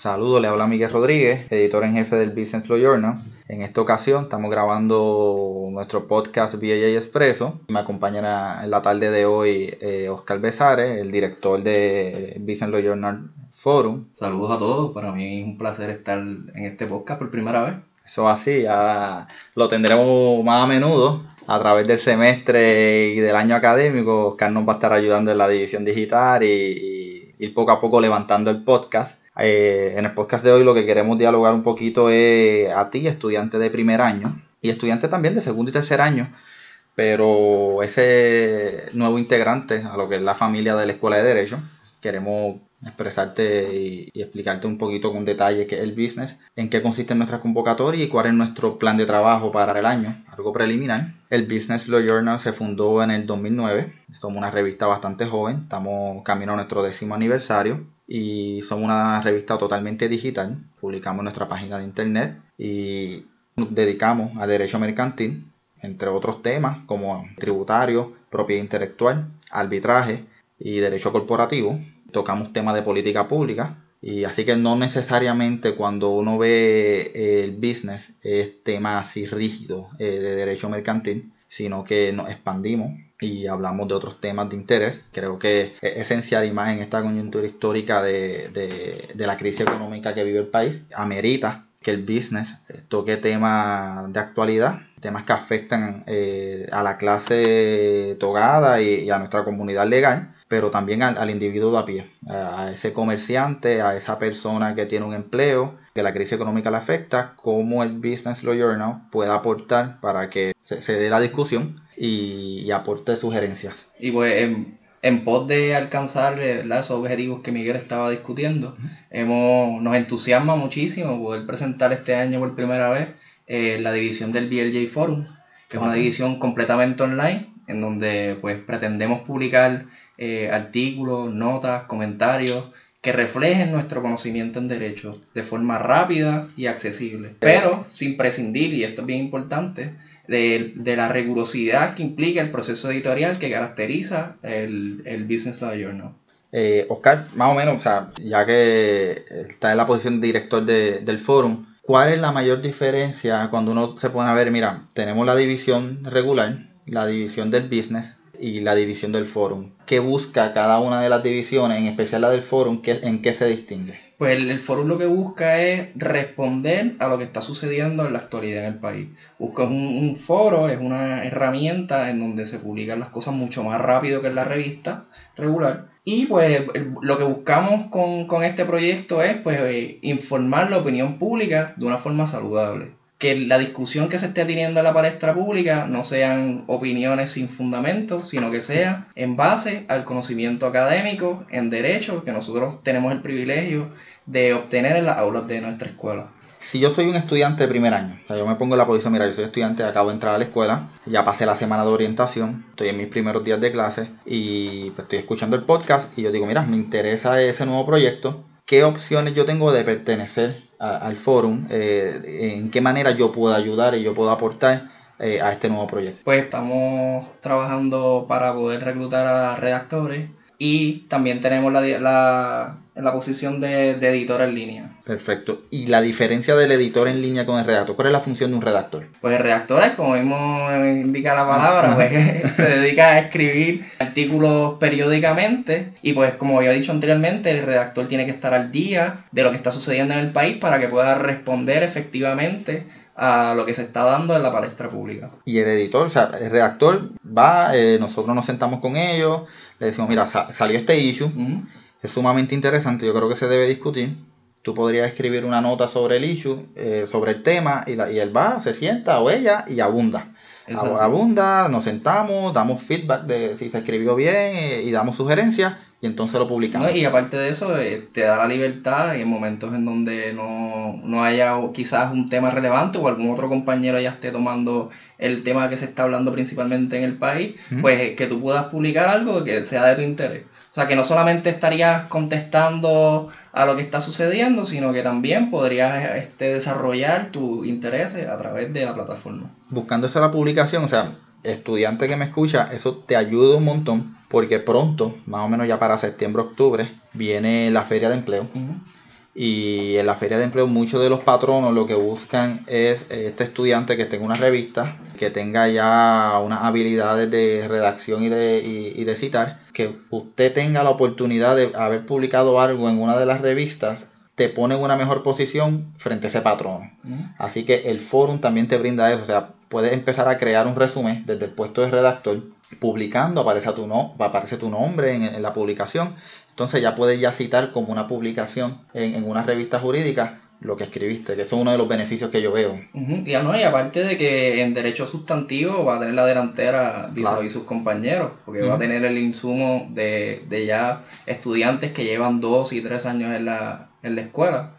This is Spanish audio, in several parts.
Saludos, le habla Miguel Rodríguez, editor en jefe del Business Law Journal. En esta ocasión estamos grabando nuestro podcast BAA Expreso. Me acompaña en la tarde de hoy eh, Oscar Besares, el director de Business Law Journal Forum. Saludos a todos, para mí es un placer estar en este podcast por primera vez. Eso así, ya lo tendremos más a menudo a través del semestre y del año académico. Oscar nos va a estar ayudando en la división digital y, ir poco a poco levantando el podcast. Eh, en el podcast de hoy lo que queremos dialogar un poquito es a ti, estudiante de primer año y estudiante también de segundo y tercer año, pero ese nuevo integrante a lo que es la familia de la Escuela de Derecho. Queremos expresarte y, explicarte un poquito con detalle qué es el business, en qué consiste nuestra convocatoria y cuál es nuestro plan de trabajo para el año, algo preliminar. El Business Law Journal se fundó en el 2009, somos una revista bastante joven, estamos camino a nuestro décimo aniversario y somos una revista totalmente digital, publicamos nuestra página de internet y nos dedicamos a derecho mercantil, entre otros temas como tributario, propiedad intelectual, arbitraje y derecho corporativo tocamos temas de política pública. Y así que no necesariamente cuando uno ve el business es tema así rígido eh, de derecho mercantil, sino que nos expandimos y hablamos de otros temas de interés. Creo que es esencial y más en esta coyuntura histórica de, de, la crisis económica que vive el país, amerita que el business toque temas de actualidad, temas que afectan eh, a la clase togada y a nuestra comunidad legal pero también al, individuo de a pie, a, ese comerciante, a esa persona que tiene un empleo, que la crisis económica le afecta, cómo el Business Law Journal puede aportar para que se, dé la discusión y, aporte sugerencias. Y pues en, en pos de alcanzar esos objetivos que Miguel estaba discutiendo, hemos, nos entusiasma muchísimo poder presentar este año por primera vez eh, la división del BLJ Forum, que es una división completamente online, en donde pues pretendemos publicar eh, artículos, notas, comentarios que reflejen nuestro conocimiento en derecho de forma rápida y accesible, pero sin prescindir, y esto es bien importante, de, la rigurosidad que implica el proceso editorial que caracteriza el, el Business Law Journal. Eh, Oscar, más o menos, o sea, ya que está en la posición de director del forum, ¿cuál es la mayor diferencia cuando uno se pone a ver, mira, tenemos la división regular, la división del business, y la división del forum. ¿Qué busca cada una de las divisiones, en especial la del forum, en qué se distingue? Pues el, forum lo que busca es responder a lo que está sucediendo en la actualidad en el país. Busca un, un foro, es una herramienta en donde se publican las cosas mucho más rápido que en la revista regular. Y pues lo que buscamos con, este proyecto es pues eh, informar la opinión pública de una forma saludable que la discusión que se esté teniendo en la palestra pública no sean opiniones sin fundamento, sino que sea en base al conocimiento académico en derecho que nosotros tenemos el privilegio de obtener en las aulas de nuestra escuela. Si yo soy un estudiante de primer año, o sea, yo me pongo en la posición, mira, yo soy estudiante, acabo de entrar a la escuela, ya pasé la semana de orientación, estoy en mis primeros días de clase y pues, estoy escuchando el podcast y yo digo, mira, me interesa ese nuevo proyecto, ¿qué opciones yo tengo de pertenecer al forum, eh, en qué manera yo puedo ayudar y yo puedo aportar eh, a este nuevo proyecto. Pues estamos trabajando para poder reclutar a redactores y también tenemos la, la, la posición de, editor en línea. Perfecto. ¿Y la diferencia del editor en línea con el redactor? ¿Cuál es la función de un redactor? Pues el redactor es, como mismo indica la palabra, pues, se dedica a escribir artículos periódicamente y pues como había dicho anteriormente, el redactor tiene que estar al día de lo que está sucediendo en el país para que pueda responder efectivamente a lo que se está dando en la palestra pública. Y el editor, o sea, el redactor va, eh, nosotros nos sentamos con ellos, le decimos, mira, salió este issue, es sumamente interesante, yo creo que se debe discutir. Tú podrías escribir una nota sobre el issue, eh, sobre el tema, y, la, y él va, se sienta o ella y abunda. Abunda, nos sentamos, damos feedback de si se escribió bien eh, y damos sugerencias y entonces lo publicamos. y aparte de eso, eh, te da la libertad y en momentos en donde no, no, haya quizás un tema relevante o algún otro compañero ya esté tomando el tema que se está hablando principalmente en el país, pues que tú puedas publicar algo que sea de tu interés. O sea, que no solamente estarías contestando a lo que está sucediendo, sino que también podrías este, desarrollar tus intereses a través de la plataforma. Buscando esa la publicación, o sea, estudiante que me escucha, eso te ayuda un montón, porque pronto, más o menos ya para septiembre, octubre, viene la feria de empleo. Y en la feria de empleo muchos de los patronos lo que buscan es este estudiante que tenga una revista, que tenga ya unas habilidades de redacción y de, y, de citar, que usted tenga la oportunidad de haber publicado algo en una de las revistas te pone en una mejor posición frente a ese patrono. Así que el forum también te brinda eso, o sea, puedes empezar a crear un resumen desde el puesto de redactor, publicando, aparece tu, no, aparece tu nombre en, la publicación, entonces ya puedes ya citar como una publicación en, una revista jurídica lo que escribiste, que eso es uno de los beneficios que yo veo. y, no, y aparte de que en derecho sustantivo va a tener la delantera vis a sus compañeros, porque va a tener el insumo de, de, ya estudiantes que llevan dos y tres años en la, en la escuela.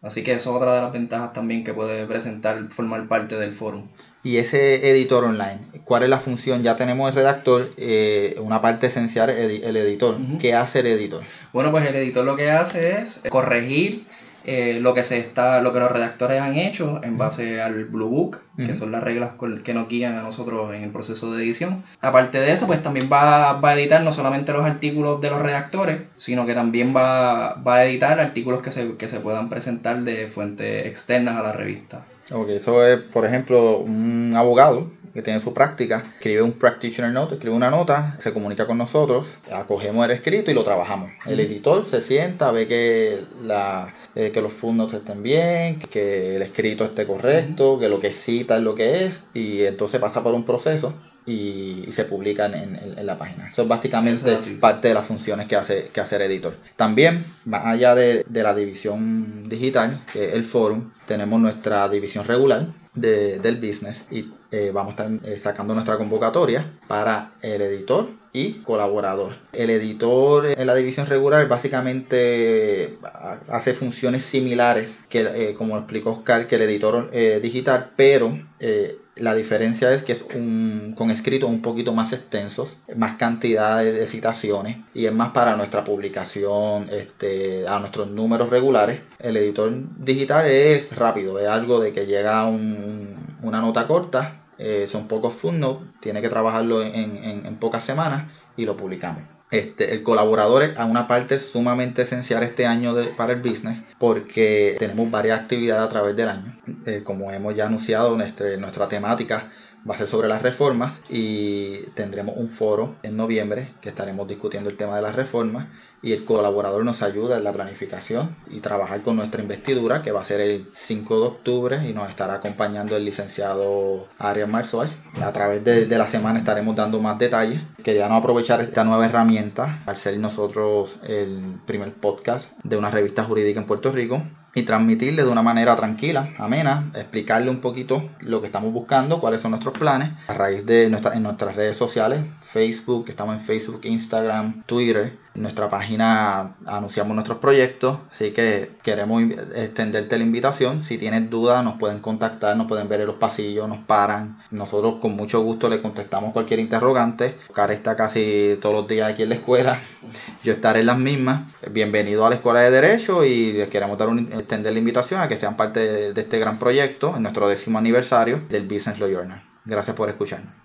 Así que eso es otra de las ventajas también que puede presentar formar parte del foro y ese editor online. ¿Cuál es la función? Ya tenemos el redactor, eh, una parte esencial, el, editor. ¿Qué hace el editor? Bueno, pues el editor lo que hace es corregir eh, lo que se está, lo que los redactores han hecho en base al Blue Book, que son las reglas que nos guían a nosotros en el proceso de edición. Aparte de eso, pues también va, va a editar no solamente los artículos de los redactores, sino que también va, va a editar artículos que se, que se puedan presentar de fuentes externas a la revista. Ok, eso es, por ejemplo, un abogado que tiene su práctica, escribe un practitioner note, escribe una nota, se comunica con nosotros, acogemos el escrito y lo trabajamos. El editor se sienta, ve que, la, eh, que los fondos estén bien, que el escrito esté correcto, que lo que cita es lo que es, y entonces pasa por un proceso y, se publican en, la página. Eso es básicamente parte de las funciones que hace, que hace el editor. También, más allá de, la división digital, que es el forum, tenemos nuestra división regular del business y eh, vamos a estar eh, sacando nuestra convocatoria para el editor y colaborador. El editor en la división regular básicamente hace funciones similares que, eh, como explicó Oscar, que el editor digital, pero la diferencia es que es un, con escritos un poquito más extensos, más cantidad de, citaciones y es más para nuestra publicación, este, a nuestros números regulares. El editor digital es rápido, es algo de que llega una nota corta, eh, son pocos footnotes, tiene que trabajarlo en pocas semanas y lo publicamos. Este, el colaborador es una parte sumamente esencial este año para el business porque tenemos varias actividades a través del año. Eh, como hemos ya anunciado, nuestra, nuestra temática va a ser sobre las reformas y tendremos un foro en noviembre que estaremos discutiendo el tema de las reformas y el colaborador nos ayuda en la planificación y trabajar con nuestra investidura que va a ser el 5 de octubre y nos estará acompañando el licenciado Ariel Marzoal. A través de, de, la semana estaremos dando más detalles. Queríamos aprovechar esta nueva herramienta al ser nosotros el primer podcast de una revista jurídica en Puerto Rico y transmitirle de una manera tranquila, amena, explicarle un poquito lo que estamos buscando, cuáles son nuestros planes, a raíz de nuestra, en nuestras redes sociales, Facebook, estamos en Facebook, Instagram, Twitter, en nuestra página anunciamos nuestros proyectos, así que queremos extenderte la invitación, si tienes dudas nos pueden contactar, nos pueden ver en los pasillos, nos paran, nosotros con mucho gusto le contestamos cualquier interrogante, Oscar está casi todos los días aquí en la escuela, yo estaré en las mismas, bienvenido a la Escuela de Derecho y les queremos dar un extender la invitación a que sean parte de, este gran proyecto en nuestro décimo aniversario del Business Law Journal. Gracias por escucharnos.